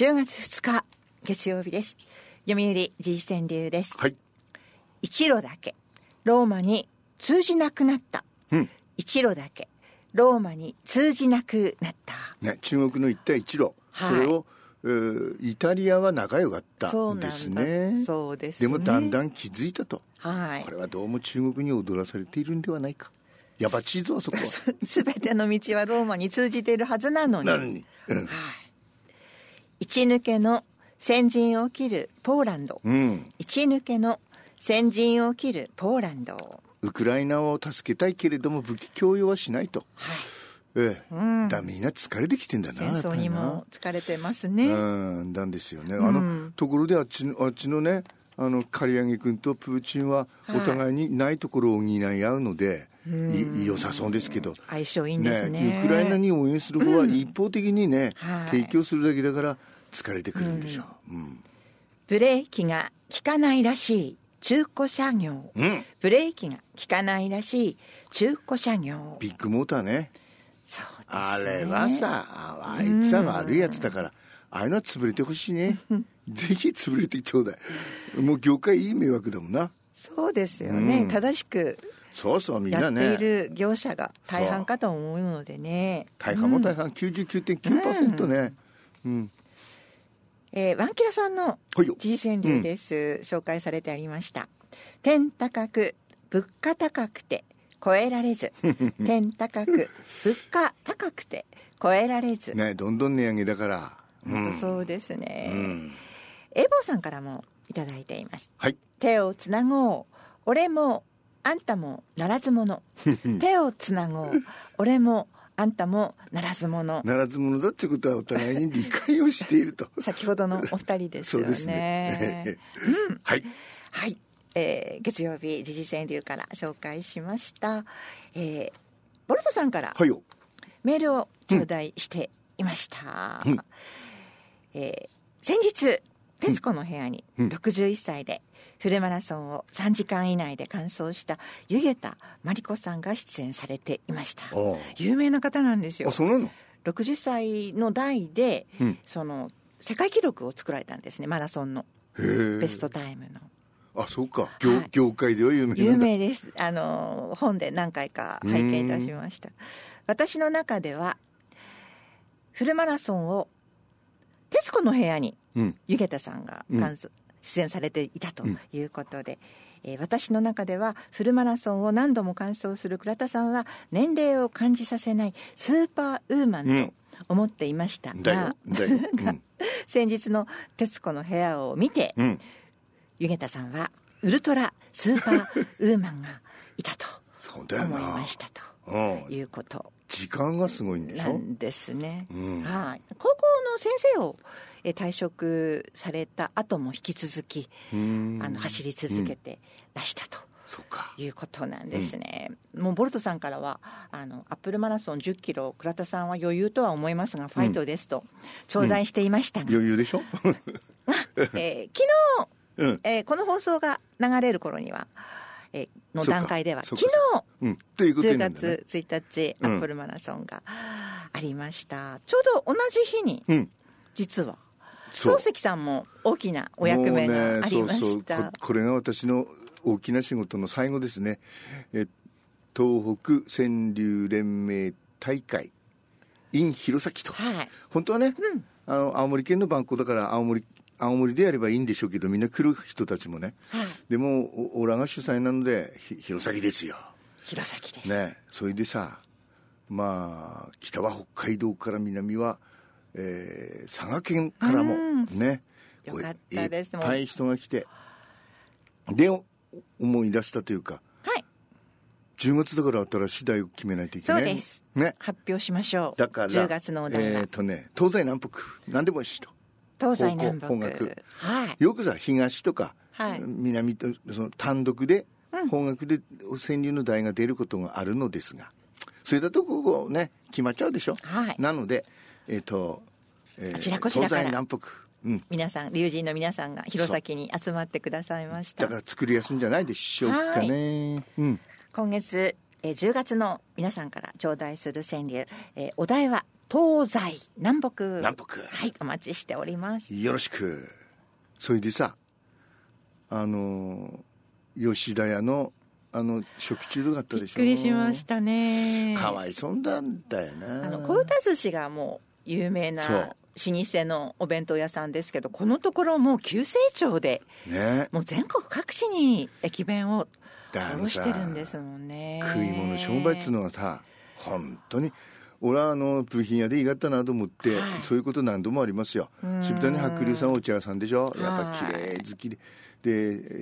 10月2日月曜日です読売時事川柳です、はい。一路だけローマに通じなくなった、うん一路だけローマに通じなくなったね、中国の一帯一路、はいそれを、えーイタリアは仲良かったんですね。そうですでもだんんだん気づいたと。はいこれはどうも中国に踊らされているんではないか。やばちいぞ、そこは。すべての道はローマに通じているはずなのになのに。うん。一抜けの先陣を切るポーランド、うん。一抜けの先陣を切るポーランドはウクライナを助けたいけれども武器供与はしないと。いええ。んだみんな疲れてきてんだな。戦争にも疲れてます。ねうん、なんですよね。あの、ところであっちの、あっちのね、あの、刈り上げ君とプーチンはお互いにないところを補い合うので、い良さそうですけど。相性いいんですねウクライナに応援する方は一方的にね、はい提供するだけだから疲れてくるんでしょう。うん。ブレーキが効かないらしい中古車業、うんブレーキが効かないらしい中古車業ビッグモーターね。そうですねあれはさ、ああいつは悪いやつだから、ああいうのは潰れてほしいね。ぜひ潰れてちょうだい。もう業界いい迷惑だもんな。そうですよね、正しくそうそう、みんやっていなね。る業者が大半かと思うのでね大半も大半、99.9%ね。うん。えーワンキラさんの時事川柳です、紹介されてありました天高く物価高くて超えられず 天高く物価高くて超えられず、ね、どんどん値上げだから。うん。そうですね、うん。エボさんからもいただいていますはい。手をつなごう俺もあんたもならず者 手をつなごう。俺もあんたもならず者ならず者だってことはお互いに理解をしていると。先ほどのお二人ですよね。そうですね。はい。はい、えー月曜日時事川柳から紹介しました、えーボルトさんから。メールを頂戴していました、うん。えー先日『徹子の部屋』にうん。61歳でフルマラソンを3時間以内で完走した湯桁真理子さんが出演されていました。有名な方なんですよ。あ、そうなの？60歳の代で、うん。その世界記録を作られたんですねマラソンの。ベストタイムの。あ、そうか。業,、はい。業界では有名。有名です。あの本で何回か拝見いたしました。私の中ではフルマラソンを『徹子の部屋』にうん。湯桁さんが出演されていたということで、えー私の中ではフルマラソンを何度も完走する倉田さんは年齢を感じさせないスーパーウーマンと思っていましたが、。うん。先日の『徹子の部屋』を見て、うん。湯桁さんはウルトラスーパーウーマンがいたと。思いましたとうん。いうこと時間がすごいんでしょ？なんですね。うんはい。高校の先生をえ退職された後も引き続きうんあの走り続けてらしたと。そっか。いうことなんですね、もうボルトさんからはあのアップルマラソン1 0キロ倉田さんは余裕とは思いますがファイトですと頂戴していましたが、余裕でしょ？えー昨日、うん。えーこの放送が流れる頃には、えーの段階では昨か日うん。ということ10になるんだね。月1日、うんアップルマラソンがありましたちょうど同じ日にうん。実は漱石さんも大きなお役目がありまもうねそうそうした、ここれが私の大きな仕事の最後ですね。え東北川柳連盟大会 in 弘前と。はい本当はね、あの青森県の番号だから青森青森でやればいいんでしょうけどみんな来る人たちもね、はい。でもおオラが主催なのでひ弘前ですよ。弘前です、ね。それでさまあ北は北海道から南は、えー佐賀県からもね。よかったです。いっぱい人が来て。でお思い出したというかはい。10月だから新しい題を決めないといけない。そうです。ね。発表しましょう。だから10月のお題は、えっ、とね東西南北何でもいいしと東西南北方角。はい。よくさ東とか、はい。南とその単独で、方角で川柳の題が出ることがあるのですがそれだとここね決まっちゃうでしょ、はい。なのでえっ、と、えー東西南北。うん。皆さん龍神の皆さんが弘前に集まってくださいました。だから作りやすいんじゃないでしょうかね。うん。今月、えー10月の皆さんから頂戴する川柳、えーお題は東西南北。南北。はいお待ちしております。よろしく。それでさあの吉田屋のあの食中毒あったでしょ？びっくりしましたね。かわいそうなんだよな。あの小唄寿司がもう有名な老舗のお弁当屋さんですけどこのところもう急成長でね。もう全国各地に駅弁を卸してるんですもんね。食い物商売っつうのはさ本当に俺はあの部品屋でいいがったなと思って、はい。そういうこと何度もありますよ。渋谷白龍さんお茶屋さんでしょ。やっぱはい綺麗好きで。で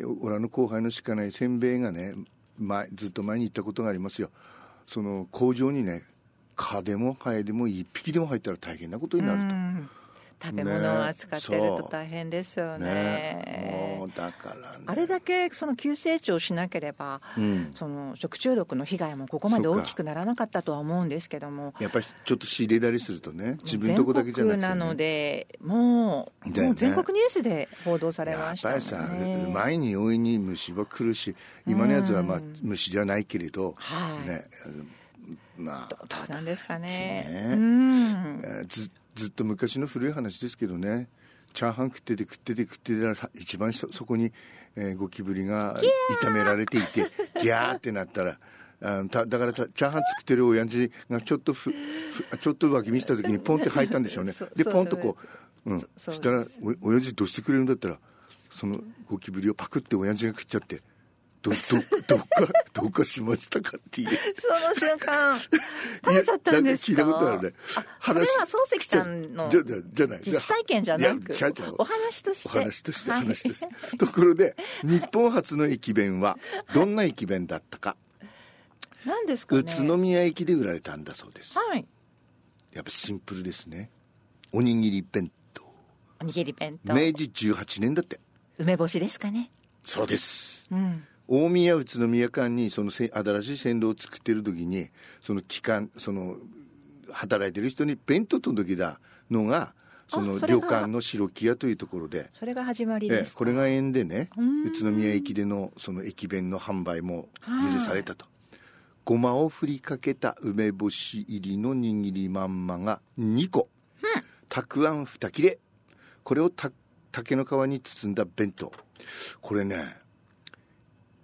えー俺の後輩のしかないせんべいがね前ずっと前に行ったことがありますよ。その工場にね蚊でもハエでも一匹でも入ったら大変なことになると。うん食べ物を扱ってるねと大変ですよね。ねもうだからね。あれだけその急成長しなければ、うん。その食中毒の被害もここまで大きくならなかったとは思うんですけども。やっぱりちょっと仕入れたりするとね自分のとこだけじゃなくて、ね、全国なのでもう,、もう全国ニュースで報道されやましたもんっぱりさ、ねうまい匂いに虫は来るし今のやつはまあ虫じゃないけれど、はい。ねまあどうなんですかね。ね。うん。えーずずっと昔の古い話ですけどね。チャーハン食ってて食ってて食ってたら一番そそこに、えーゴキブリが炒められていてギャーってなったらあのただからたチャーハン作ってる親父がちょっとふふちょっと脇見した時にポンって吐いたんでしょうね。そでポンとこう、うん、そそしたらお親父どうしてくれるんだったらそのゴキブリをパクって親父が食っちゃってどど どっかどうかしましたかっていう。その瞬間食べちゃったんですか？聞いたことあるね。あそれは漱石さんのじゃじゃじゃない。実体験じゃなくお話として。お話としてはい。話として、ところで日本初の駅弁はどんな駅弁だったか、何ですかね？宇都宮駅で売られたんだそうです。はい。やっぱシンプルですね。おにぎり弁当。おにぎり弁当。明治18年だって。梅干しですかね。そうです。うん大宮宇都宮間にそのせ新しい線路を作ってる時にその機関その働いてる人に弁当届けたのがその旅館の白木屋というところでそれが始まりええですか。これが縁でねうん。宇都宮駅でのその駅弁の販売も許されたと、ごまをふりかけた梅干し入りの握りまんまが2個、たくあん2切れ。これをた竹の皮に包んだ弁当。これね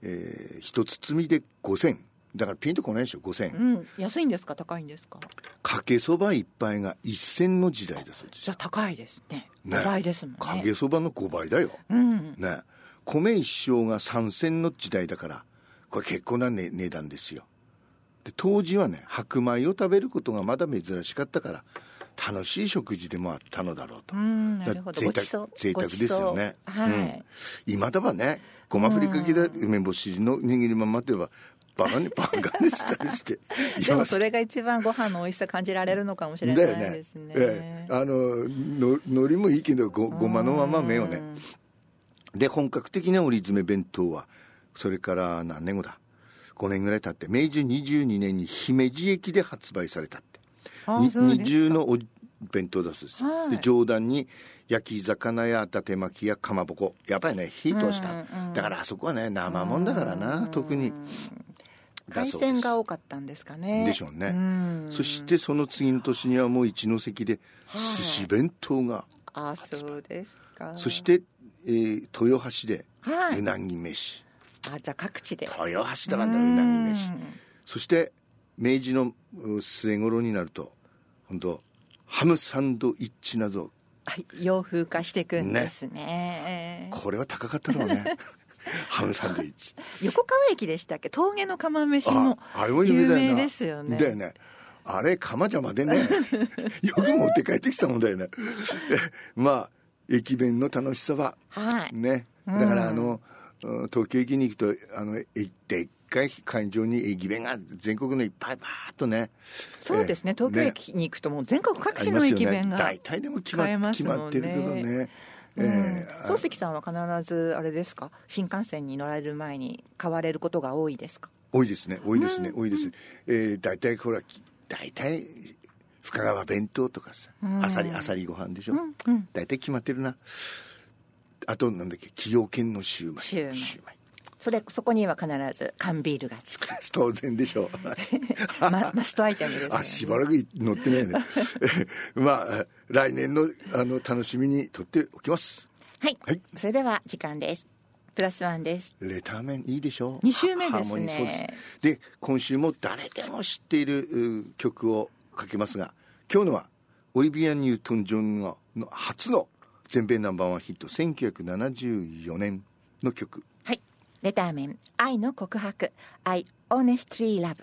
えー、一包みで5000だからピンとこないでしょ5000、うん。安いんですか？高いんですか？かけそば一杯が1000の時代だそうです。じゃあ高いですね。ね。5倍ですもんね。かけそばの5倍だよ、うん。ね。米一升が3銭の時代だからこれ結構な、ね、値段ですよ。で当時はね白米を食べることがまだ珍しかったから楽しい食事でもあったのだろうと、うんなだるほど。贅沢贅沢ですよね。はいう。ん、今だばねごまふりかけた梅干しの握りまんまって言えばバカにバカにしたりして でもそれが一番ご飯の美味しさ感じられるのかもしれないですね。ええ。あのの海苔もいいけどごごまのまま目をね。で本格的な折り詰め弁当はそれから何年後だ？5年ぐらい経って明治22年に姫路駅で発売された二重のお弁当だそうです、はい。で上段に焼き魚や伊達巻きやかまぼこ。やっぱりね火通した、だからあそこはね生もんだからな特に。だ海そうです。鮮が多かったんですかね。でしょうね。ん。そしてその次の年にはもう一関で寿司弁当があそうですか。そして、えー豊橋ではい。うなぎ飯、あじゃあ各地で。豊橋だなんだうなぎ飯。そして明治のう末頃になると本当ハムサンドイッチなどはい洋風化していくんですね。これは高かったろうね。ハムサンドイッチ。横川駅でしたっけ？峠の釜飯もああれも有名ですよね。だよね。あれ釜邪魔でね よく持って帰ってきたもんだよね。えまあ駅弁の楽しさははい。ね。だからあの、うん。東京駅に行くとあのえでっかい会場に駅弁が全国のいっぱいバーっとねそうですね。ええ東京駅に行くともう全国各地の駅弁が大体でも決ま決まってるけどね。うん。ええ漱石さんは必ずあれですか？新幹線に乗られる前に買われることが多いですか？多いですね。多いですね、多いです、えー、大体ほらき大体深川弁当とかさあさりあさりご飯でしょ、大体決まってるな。あとなんだっけ崎陽軒のシューマイ。シューマイ。イそれそこには必ず缶ビールがつく。当然でしょう。まマストアイテムです、ね、あしばらく乗ってないね。まあ来年のあの楽しみにとっておきます。はい、はい。それでは時間です。プラスワンです。レターメンいいでしょう。二週目ですね。で今週も誰でも知っているう曲をかけますが今日のはオリビア・ニュートン・ジョンの初の全米ナンバーワンヒット1974年の曲。はいレターメン愛の告白 I honestly love